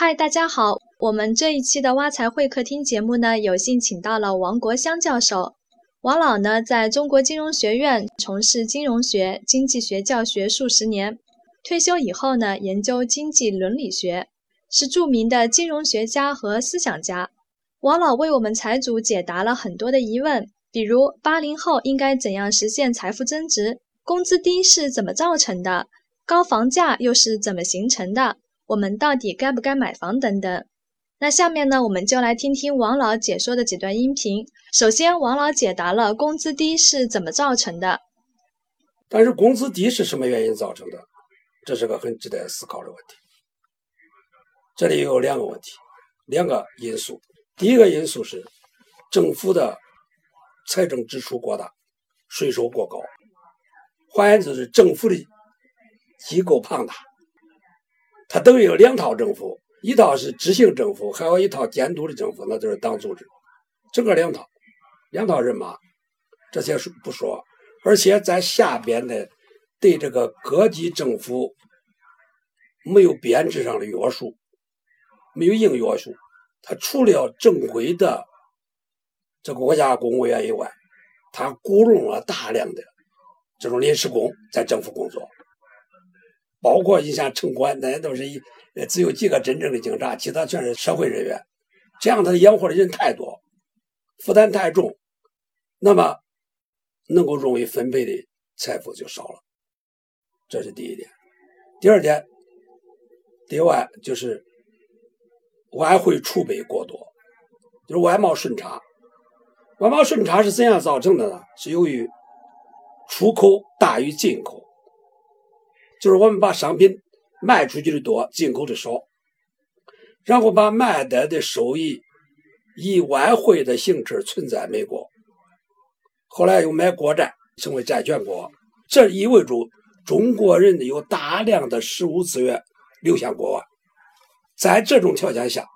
嗨，大家好！我们这一期的挖财会客厅节目呢，有幸请到了王国香教授。王老呢，在中国金融学院从事金融学、经济学教学数十年，退休以后呢，研究经济伦理学，是著名的金融学家和思想家。王老为我们财主解答了很多的疑问，比如八零后应该怎样实现财富增值？工资低是怎么造成的？高房价又是怎么形成的？我们到底该不该买房等等？那下面呢，我们就来听听王老解说的几段音频。首先，王老解答了工资低是怎么造成的。但是工资低是什么原因造成的？这是个很值得思考的问题。这里有两个问题，两个因素。第一个因素是政府的财政支出过大，税收过高，换言之是政府的机构庞大。他等于有两套政府，一套是执行政府，还有一套监督的政府，那就是党组织，整个两套，两套人马，这些说不说，而且在下边的对这个各级政府没有编制上的约束，没有硬约束，他除了正规的这个国家公务员以外，他雇佣了大量的这种临时工在政府工作。包括你像城管，那些都是一只有几个真正的警察，其他全是社会人员。这样他养活的人太多，负担太重，那么能够容易分配的财富就少了。这是第一点。第二点，另外就是外汇储备过多，就是外贸顺差。外贸顺差是怎样造成的呢？是由于出口大于进口。就是我们把商品卖出去的多，进口的少，然后把卖得的收益以外汇的形式存在美国，后来又买国债成为债权国，这意味着中国人有大量的实物资源流向国外。在这种条件下，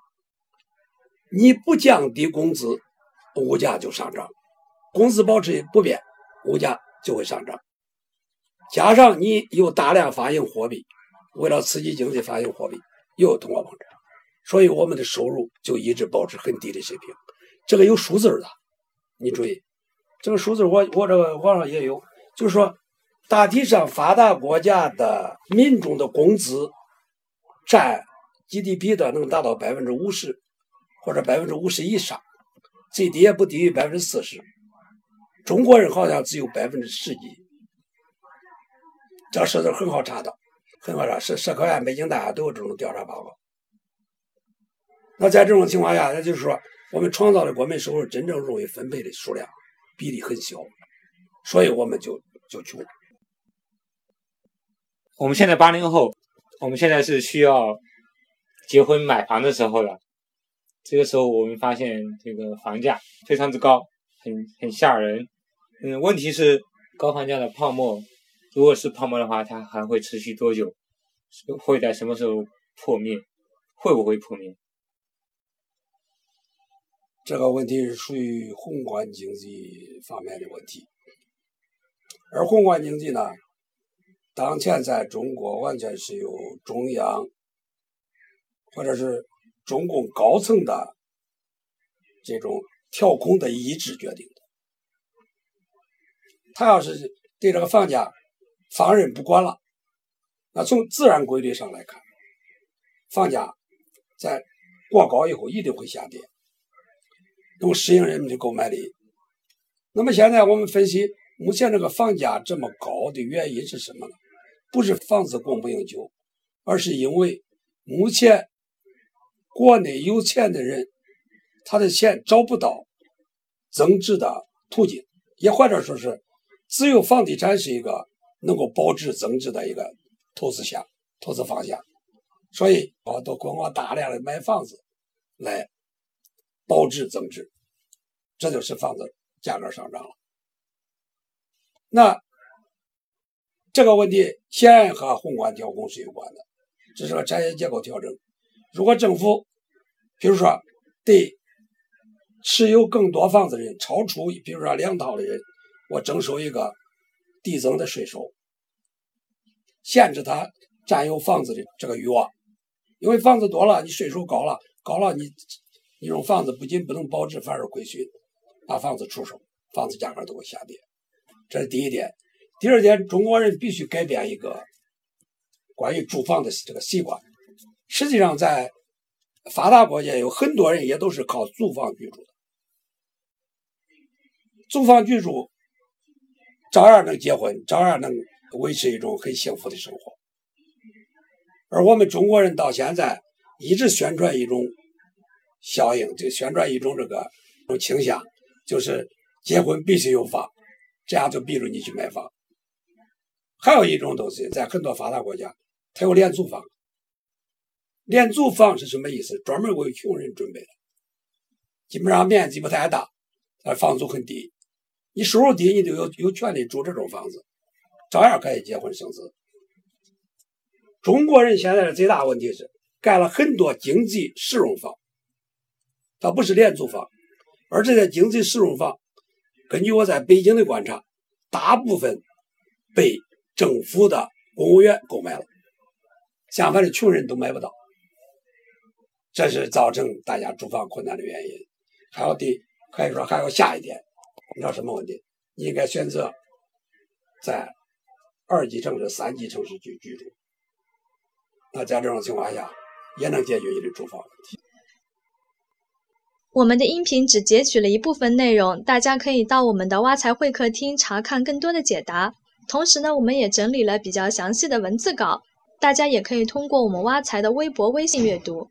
你不降低工资，物价就上涨；工资保持不变，物价就会上涨。加上你又大量发行货币，为了刺激经济发行货币，又通货膨胀，所以我们的收入就一直保持很低的水平。这个有数字的，你注意，这个数字我我这个网上也有，就是说，大体上发达国家的民众的工资占 GDP 的能达到百分之五十或者百分之五十以上，最低也不低于百分之四十。中国人好像只有百分之十几。这数字很好查到，很好查，社社科院、北京大学都有这种调查报告。那在这种情况下，那就是说，我们创造的国民收入真正容易分配的数量比例很小，所以我们就就穷。我们现在八零后，我们现在是需要结婚买房的时候了。这个时候，我们发现这个房价非常之高，很很吓人。嗯，问题是高房价的泡沫。如果是泡沫的话，它还会持续多久？会在什么时候破灭？会不会破灭？这个问题是属于宏观经济方面的问题，而宏观经济呢，当前在中国完全是由中央或者是中共高层的这种调控的意志决定的。他要是对这个房价，放任不管了，那从自然规律上来看，房价在过高以后一定会下跌，能适应人们的购买力。那么现在我们分析，目前这个房价这么高的原因是什么呢？不是房子供不应求，而是因为目前国内有钱的人，他的钱找不到增值的途径，也或者说是只有房地产是一个。能够保值增值的一个投资项、投资方向，所以啊，都通过大量的买房子来保值增值，这就是房子价格上涨了。那这个问题显然和宏观调控是有关的，这是个产业结构调整。如果政府，比如说对持有更多房子的人，超出比如说两套的人，我征收一个。递增的税收，限制他占有房子的这个欲望，因为房子多了，你税收高了，高了你你用房子不仅不能保值，反而亏损，把房子出售，房子价格都会下跌。这是第一点。第二点，中国人必须改变一个关于住房的这个习惯。实际上，在发达国家有很多人也都是靠租房居住的，租房居住照样能结婚，照样能维持一种很幸福的生活。而我们中国人到现在一直宣传一种效应，就宣传一种这个种倾向，就是结婚必须有房，这样就逼着你去买房。还有一种东西，在很多发达国家，它有廉租房。廉租房是什么意思？专门为穷人准备的，基本上面积不太大，但房租很低。你收入低，你就有有权利住这种房子，照样可以结婚生子。中国人现在的最大问题是盖了很多经济适用房，它不是廉租房，而这些经济适用房，根据我在北京的观察，大部分被政府的公务员购买了，相反的穷人都买不到。这是造成大家住房困难的原因。还有第，可以说还有下一点，你知道什么问题？你应该选择在二级城市、三级城市去居住。那在这种情况下，也能解决你的住房问题。我们的音频只截取了一部分内容，大家可以到我们的挖财会客厅查看更多的解答。同时呢，我们也整理了比较详细的文字稿，大家也可以通过我们挖财的微博、微信阅读。